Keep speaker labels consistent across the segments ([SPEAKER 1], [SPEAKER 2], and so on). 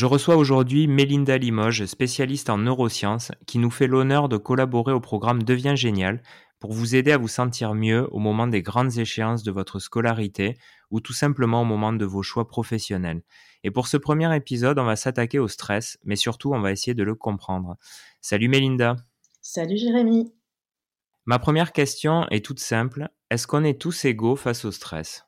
[SPEAKER 1] Je reçois aujourd'hui Mélinda Limoges, spécialiste en neurosciences, qui nous fait l'honneur de collaborer au programme Devient Génial pour vous aider à vous sentir mieux au moment des grandes échéances de votre scolarité ou tout simplement au moment de vos choix professionnels. Et pour ce premier épisode, on va s'attaquer au stress, mais surtout on va essayer de le comprendre. Salut Mélinda.
[SPEAKER 2] Salut Jérémy.
[SPEAKER 1] Ma première question est toute simple. Est-ce qu'on est tous égaux face au stress?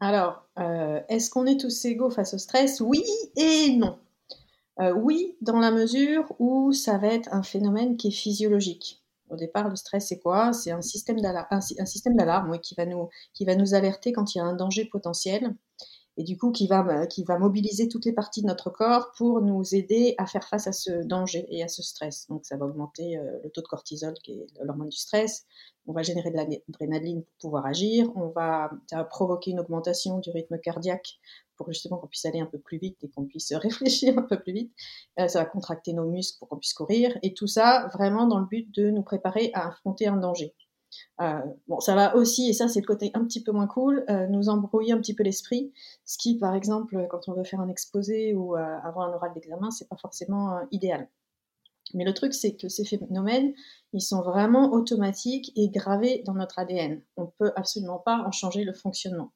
[SPEAKER 2] Alors, euh, est-ce qu'on est tous égaux face au stress? Oui et non. Euh, oui, dans la mesure où ça va être un phénomène qui est physiologique. Au départ, le stress, c'est quoi? C'est un système d'alarme, qui va nous alerter quand il y a un danger potentiel et du coup qui va, qui va mobiliser toutes les parties de notre corps pour nous aider à faire face à ce danger et à ce stress. Donc ça va augmenter euh, le taux de cortisol, qui est l'hormone du stress, on va générer de l'adrénaline pour pouvoir agir, on va, provoquer une augmentation du rythme cardiaque pour justement qu'on puisse aller un peu plus vite et qu'on puisse réfléchir un peu plus vite. Euh, ça va contracter nos muscles pour qu'on puisse courir et tout ça vraiment dans le but de nous préparer à affronter un danger. Euh, bon, ça va aussi, et ça c'est le côté un petit peu moins cool, euh, nous embrouiller un petit peu l'esprit, ce qui, par exemple, quand on veut faire un exposé ou euh, avoir un oral d'examen, c'est pas forcément idéal. Mais le truc, c'est que ces phénomènes, ils sont vraiment automatiques et gravés dans notre ADN. On peut absolument pas en changer le fonctionnement.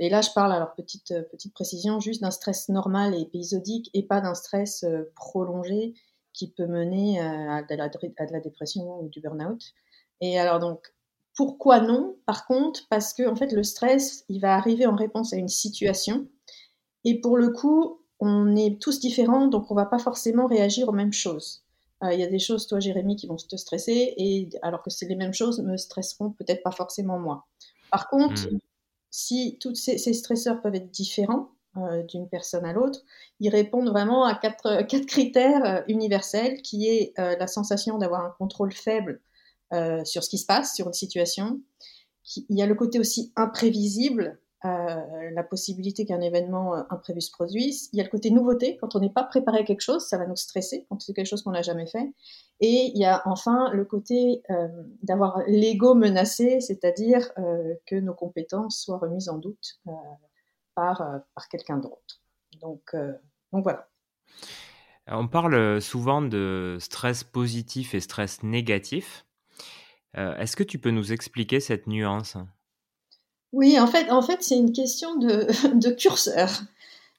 [SPEAKER 2] et là, je parle, alors petite, petite précision, juste d'un stress normal et épisodique et pas d'un stress prolongé qui peut mener à de, la, à de la dépression ou du burn-out. Et alors donc, pourquoi non? Par contre, parce que en fait, le stress, il va arriver en réponse à une situation. Et pour le coup, on est tous différents, donc on va pas forcément réagir aux mêmes choses. Euh, il y a des choses, toi, Jérémy, qui vont te stresser, et alors que c'est les mêmes choses, me stresseront peut-être pas forcément moi. Par contre, hmm. si tous ces, stresseurs peuvent être différents euh, d'une personne à l'autre, ils répondent vraiment à quatre, quatre critères euh, universels, qui est la sensation d'avoir un contrôle faible euh, sur ce qui se passe, sur une situation. Il y a le côté aussi imprévisible, euh, la possibilité qu'un événement euh, imprévu se produise. Il y a le côté nouveauté, quand on n'est pas préparé à quelque chose, ça va nous stresser, quand c'est quelque chose qu'on n'a jamais fait. Et il y a enfin le côté d'avoir l'ego menacé, c'est-à-dire que nos compétences soient remises en doute par, par quelqu'un d'autre. Donc, donc voilà.
[SPEAKER 1] On parle souvent de stress positif et stress négatif. Euh, est-ce que tu peux nous expliquer cette nuance?
[SPEAKER 2] Oui, en fait, en fait c'est une question de, curseur.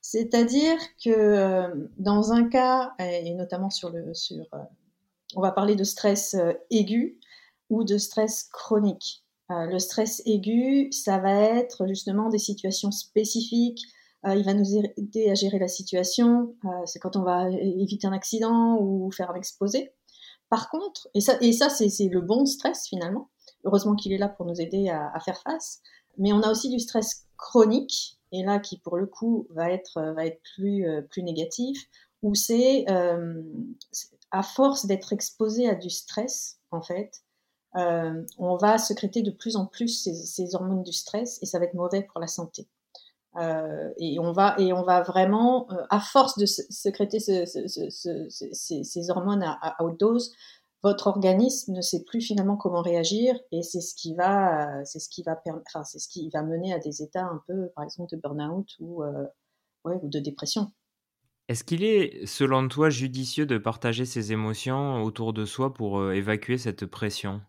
[SPEAKER 2] C'est-à-dire que euh, dans un cas, et notamment sur le, sur, euh, on va parler de stress aigu ou de stress chronique. le stress aigu, ça va être justement des situations spécifiques. il va nous aider à gérer la situation. c'est quand on va éviter un accident ou faire un exposé. Par contre, et ça, et ça c'est le bon stress finalement, heureusement qu'il est là pour nous aider à, faire face, mais on a aussi du stress chronique, et là qui pour le coup va être, va être plus, euh, plus négatif, où c'est euh, à force d'être exposé à du stress, en fait, euh, on va secréter de plus en plus ces, hormones du stress et ça va être mauvais pour la santé. Euh, et on va et on va vraiment, euh, à force de sécréter ce, ces, hormones à, haute dose, votre organisme ne sait plus finalement comment réagir et c'est ce qui va, c'est ce qui va, enfin c'est ce qui va mener à des états un peu, par exemple, de burn-out ou, euh, ouais, ou de dépression.
[SPEAKER 1] Est-ce qu'il est, selon toi, judicieux de partager ses émotions autour de soi pour évacuer cette pression?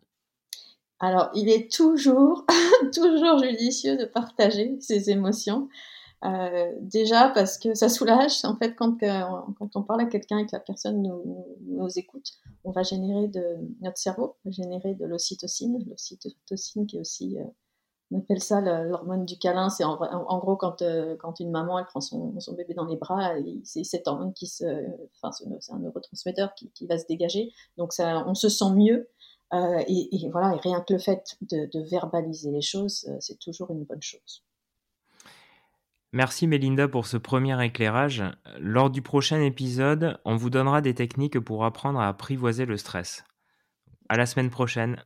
[SPEAKER 2] Alors, il est toujours, toujours judicieux de partager ses émotions. Euh, déjà parce que ça soulage. En fait, quand, on parle à quelqu'un et que la personne nous, écoute, on va générer de notre cerveau, va générer de l'ocytocine, l'ocytocine qui est aussi, euh, on appelle ça l'hormone du câlin. C'est en, en, gros quand, euh, quand une maman elle prend son, son bébé dans les bras, c'est cette hormone qui se, enfin c'est un neurotransmetteur qui, qui, va se dégager. Donc ça, on se sent mieux. Euh, et, voilà, et rien que le fait de, verbaliser les choses, euh, c'est toujours une bonne chose.
[SPEAKER 1] Merci Mélinda pour ce premier éclairage. Lors du prochain épisode, on vous donnera des techniques pour apprendre à apprivoiser le stress. À la semaine prochaine.